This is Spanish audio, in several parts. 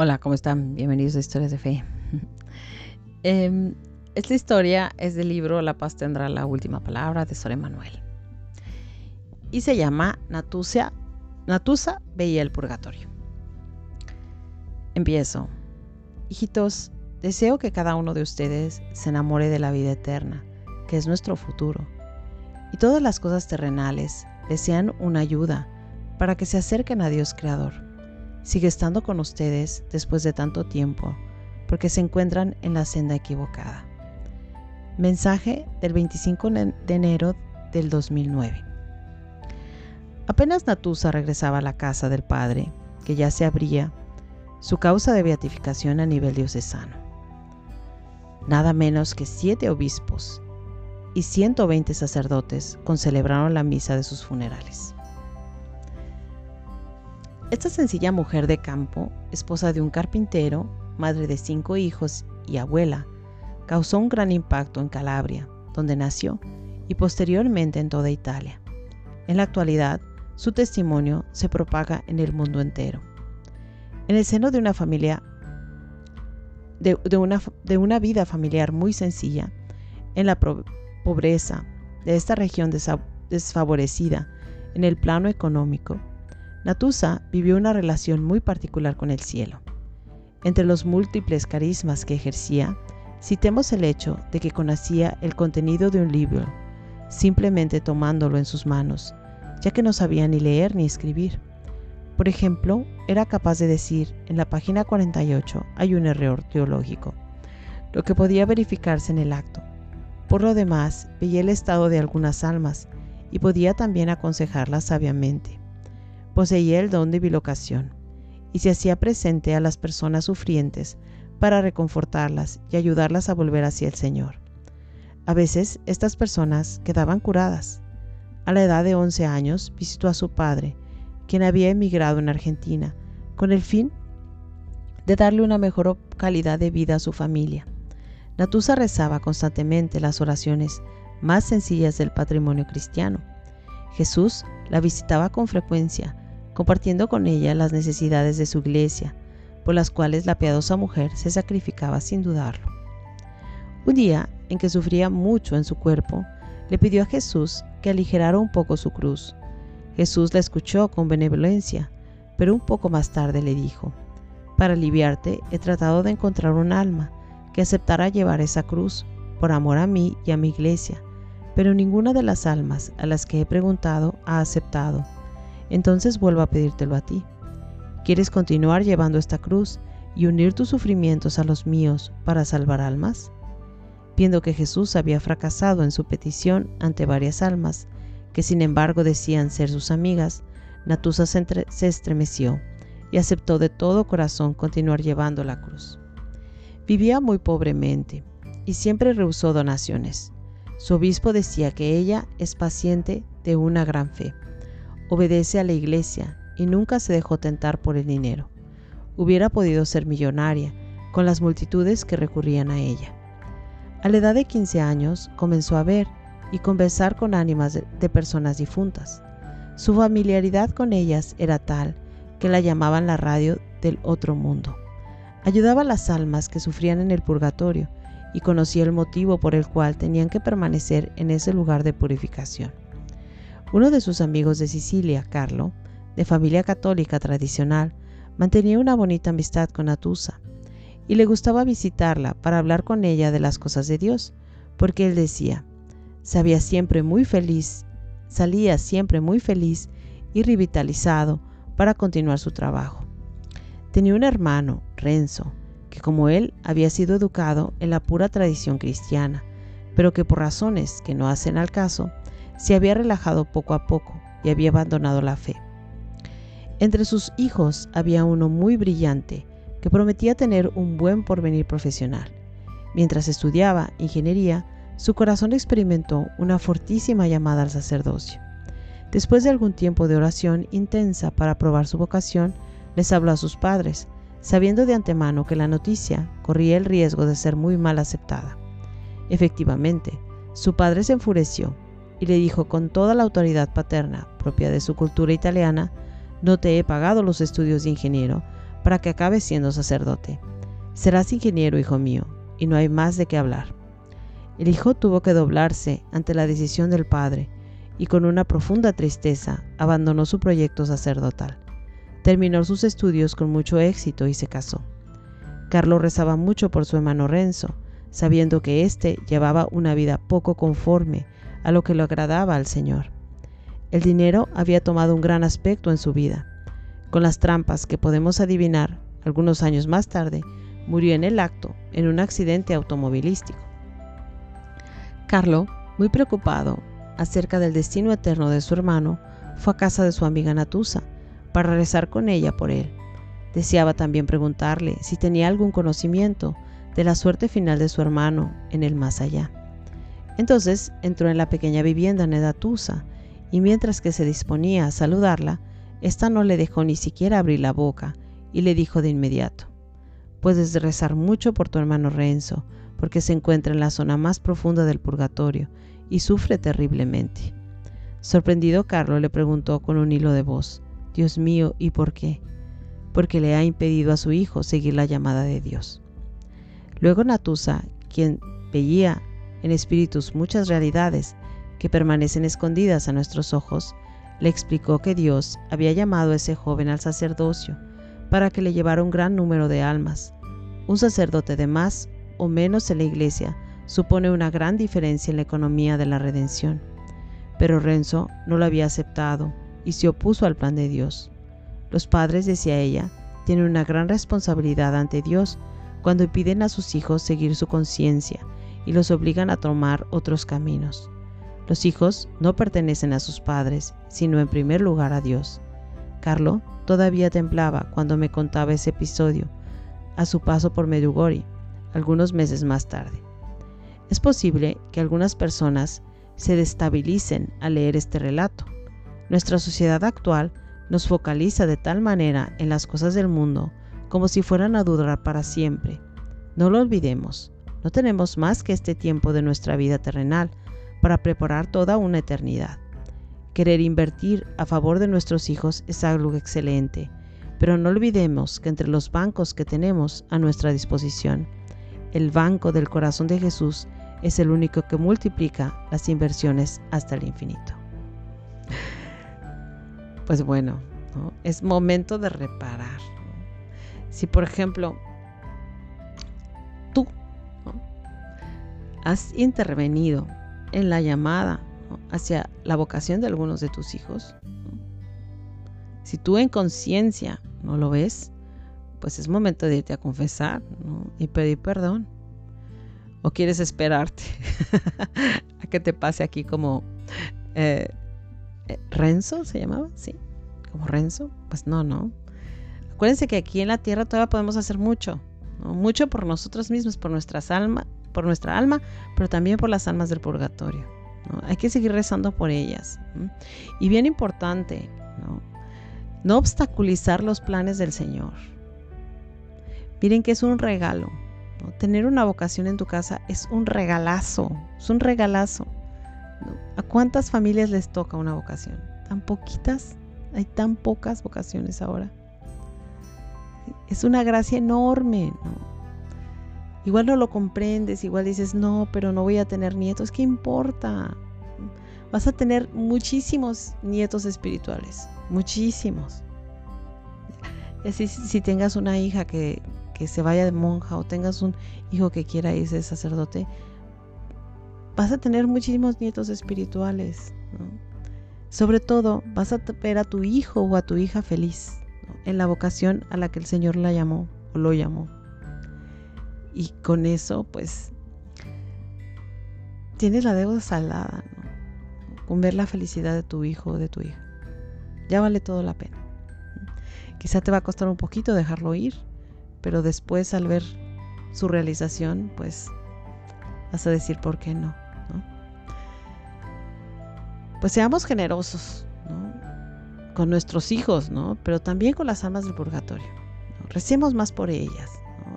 Hola, ¿cómo están? Bienvenidos a Historias de Fe. Em, esta historia es del libro La paz tendrá la última palabra de Sor Manuel. Y se llama Natusa, Natusa veía el purgatorio. Empiezo. Hijitos, deseo que cada uno de ustedes se enamore de la vida eterna, que es nuestro futuro. Y todas las cosas terrenales desean una ayuda para que se acerquen a Dios Creador sigue estando con ustedes después de tanto tiempo, porque se encuentran en la senda equivocada. Mensaje del 25 de enero del 2009. Apenas Natusa regresaba a la casa del Padre, que ya se abría, su causa de beatificación a nivel diocesano. Nada menos que siete obispos y 120 sacerdotes concelebraron la misa de sus funerales. Esta sencilla mujer de campo, esposa de un carpintero, madre de cinco hijos y abuela, causó un gran impacto en Calabria, donde nació, y posteriormente en toda Italia. En la actualidad, su testimonio se propaga en el mundo entero. En el seno de una familia, de, una, vida familiar muy sencilla, en la pobreza de esta región desfavorecida en el plano económico, Natusa vivió una relación muy particular con el cielo. Entre los múltiples carismas que ejercía, citemos el hecho de que conocía el contenido de un libro, simplemente tomándolo en sus manos, ya que no sabía ni leer ni escribir. Por ejemplo, era capaz de decir, en la página 48 hay un error teológico, lo que podía verificarse en el acto. Por lo demás, veía el estado de algunas almas y podía también aconsejarlas sabiamente poseía el don de bilocación y se hacía presente a las personas sufrientes para reconfortarlas y ayudarlas a volver hacia el Señor. A veces estas personas quedaban curadas. A la edad de 11 años visitó a su padre, quien había emigrado en Argentina, con el fin de darle una mejor calidad de vida a su familia. Natusa rezaba constantemente las oraciones más sencillas del patrimonio cristiano. Jesús la visitaba con frecuencia compartiendo con ella las necesidades de su iglesia, por las cuales la piadosa mujer se sacrificaba sin dudarlo. Un día, en que sufría mucho en su cuerpo, le pidió a Jesús que aligerara un poco su cruz. Jesús la escuchó con benevolencia, pero un poco más tarde le dijo, para aliviarte he tratado de encontrar un alma que aceptara llevar esa cruz por amor a mí y a mi iglesia, pero ninguna de las almas a las que he preguntado ha aceptado entonces vuelvo a pedírtelo a ti. ¿Quieres continuar llevando esta cruz y unir tus sufrimientos a los míos para salvar almas? Viendo que Jesús había fracasado en su petición ante varias almas, que sin embargo decían ser sus amigas, Natusa se, estremeció y aceptó de todo corazón continuar llevando la cruz. Vivía muy pobremente y siempre rehusó donaciones. Su obispo decía que ella es paciente de una gran fe obedece a la iglesia y nunca se dejó tentar por el dinero. Hubiera podido ser millonaria con las multitudes que recurrían a ella. A la edad de 15 años comenzó a ver y conversar con ánimas de, personas difuntas. Su familiaridad con ellas era tal que la llamaban la radio del otro mundo. Ayudaba a las almas que sufrían en el purgatorio y conocía el motivo por el cual tenían que permanecer en ese lugar de purificación. Uno de sus amigos de Sicilia, Carlo, de familia católica tradicional, mantenía una bonita amistad con Atusa y le gustaba visitarla para hablar con ella de las cosas de Dios, porque él decía, sabía siempre muy feliz, salía siempre muy feliz y revitalizado para continuar su trabajo. Tenía un hermano, Renzo, que como él había sido educado en la pura tradición cristiana, pero que por razones que no hacen al caso, se había relajado poco a poco y había abandonado la fe. Entre sus hijos había uno muy brillante que prometía tener un buen porvenir profesional. Mientras estudiaba ingeniería, su corazón experimentó una fortísima llamada al sacerdocio. Después de algún tiempo de oración intensa para probar su vocación, les habló a sus padres, sabiendo de antemano que la noticia corría el riesgo de ser muy mal aceptada. Efectivamente, su padre se enfureció y le dijo con toda la autoridad paterna propia de su cultura italiana, no te he pagado los estudios de ingeniero para que acabe siendo sacerdote. Serás ingeniero, hijo mío, y no hay más de qué hablar. El hijo tuvo que doblarse ante la decisión del padre y con una profunda tristeza abandonó su proyecto sacerdotal. Terminó sus estudios con mucho éxito y se casó. Carlos rezaba mucho por su hermano Renzo, sabiendo que éste llevaba una vida poco conforme a lo que le agradaba al Señor. El dinero había tomado un gran aspecto en su vida. Con las trampas que podemos adivinar, algunos años más tarde, murió en el acto en un accidente automovilístico. Carlo, muy preocupado acerca del destino eterno de su hermano, fue a casa de su amiga Natusa para rezar con ella por él. Deseaba también preguntarle si tenía algún conocimiento de la suerte final de su hermano en el más allá. Entonces entró en la pequeña vivienda de Natusa y mientras que se disponía a saludarla, ésta no le dejó ni siquiera abrir la boca y le dijo de inmediato, Puedes rezar mucho por tu hermano Renzo, porque se encuentra en la zona más profunda del purgatorio y sufre terriblemente. Sorprendido, Carlo le preguntó con un hilo de voz, Dios mío, ¿y por qué? Porque le ha impedido a su hijo seguir la llamada de Dios. Luego Natusa, quien veía en espíritus muchas realidades que permanecen escondidas a nuestros ojos, le explicó que Dios había llamado a ese joven al sacerdocio para que le llevara un gran número de almas. Un sacerdote de más o menos en la iglesia supone una gran diferencia en la economía de la redención. Pero Renzo no lo había aceptado y se opuso al plan de Dios. Los padres, decía ella, tienen una gran responsabilidad ante Dios cuando piden a sus hijos seguir su conciencia y los obligan a tomar otros caminos. Los hijos no pertenecen a sus padres, sino en primer lugar a Dios. Carlo todavía temblaba cuando me contaba ese episodio a su paso por Medjugorje, algunos meses más tarde. Es posible que algunas personas se destabilicen al leer este relato. Nuestra sociedad actual nos focaliza de tal manera en las cosas del mundo como si fueran a durar para siempre. No lo olvidemos, no tenemos más que este tiempo de nuestra vida terrenal para preparar toda una eternidad. Querer invertir a favor de nuestros hijos es algo excelente, pero no olvidemos que entre los bancos que tenemos a nuestra disposición, el banco del corazón de Jesús es el único que multiplica las inversiones hasta el infinito. Pues bueno, es momento de reparar. Si por ejemplo has intervenido en la llamada hacia la vocación de algunos de tus hijos. Si tú en conciencia no lo ves, pues es momento de irte a confesar y pedir perdón. O quieres esperarte a que te pase aquí como eh, eh, Renzo, ¿se llamaba? Sí, como Renzo. Pues no, no. Acuérdense que aquí en la tierra todavía podemos hacer mucho. Mucho por nosotros mismos, por nuestras almas, por nuestra alma, pero también por las almas del purgatorio. Hay que seguir rezando por ellas. Y bien importante, ¿no? obstaculizar los planes del Señor. Miren que es un regalo. Tener una vocación en tu casa es un regalazo, es un regalazo. ¿A cuántas familias les toca una vocación? ¿Tan poquitas? Hay tan pocas vocaciones ahora. Es una gracia enorme. Igual no lo comprendes, igual dices, no, pero no voy a tener nietos, ¿qué importa? Vas a tener muchísimos nietos espirituales, muchísimos. Si, si tengas una hija que, se vaya de monja o tengas un hijo que quiera irse de sacerdote, vas a tener muchísimos nietos espirituales. Sobre todo, vas a ver a tu hijo o a tu hija feliz en la vocación a la que el Señor la llamó o lo llamó. Y con eso, pues, tienes la deuda salada, ¿no? Con ver la felicidad de tu hijo o de tu hija. Ya vale todo la pena. Quizá te va a costar un poquito dejarlo ir, pero después al ver su realización, pues vas a decir por qué no. Pues seamos generosos ¿no? con nuestros hijos, ¿no? pero también con las almas del purgatorio. Recemos más por ellas,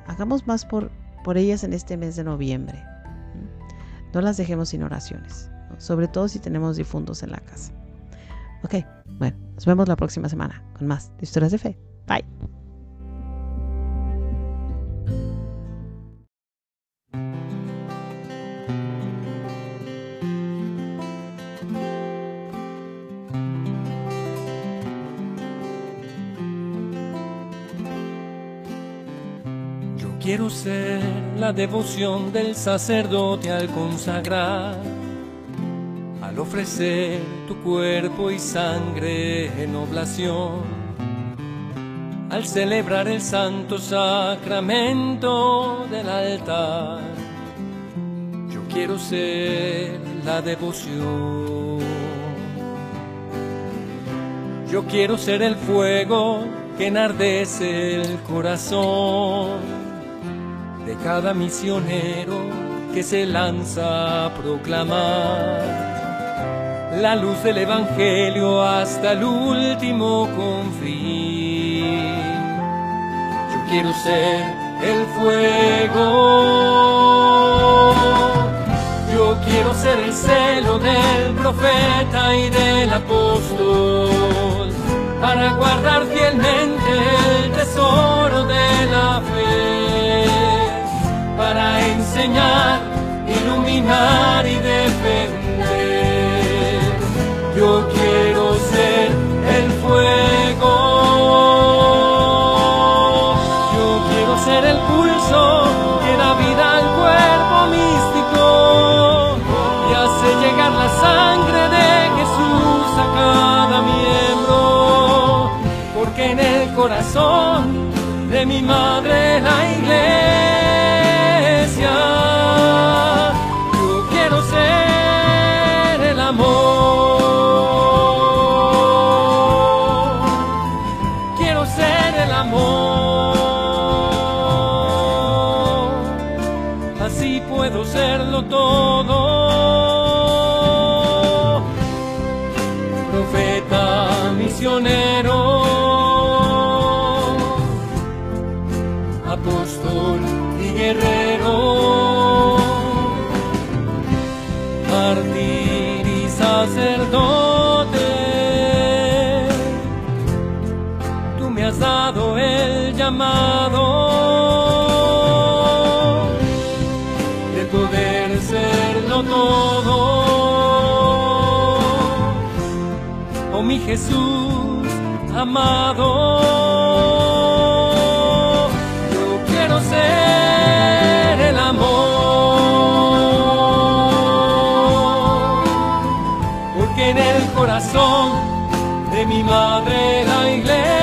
hagamos más por, por ellas en este mes de noviembre. No las dejemos sin oraciones, sobre todo si tenemos difuntos en la casa. Ok, bueno, nos vemos la próxima semana con más historias de fe. Bye. La devoción del sacerdote al consagrar, al ofrecer tu cuerpo y sangre en oblación, al celebrar el santo sacramento del altar. Yo quiero ser la devoción. Yo quiero ser el fuego que enardece el corazón de cada misionero que se lanza a proclamar la luz del Evangelio hasta el último confín. Yo quiero ser el fuego, yo quiero ser el celo del profeta y del apóstol para guardar fielmente corazón de mi madre la iglesia yo quiero ser el amor. Quiero ser el amor. Así puedo serlo todo. Profeta misionero. Y sacerdote. Tú me has dado el llamado de poder serlo todo. Oh mi Jesús amado, corazón de mi madre la iglesia.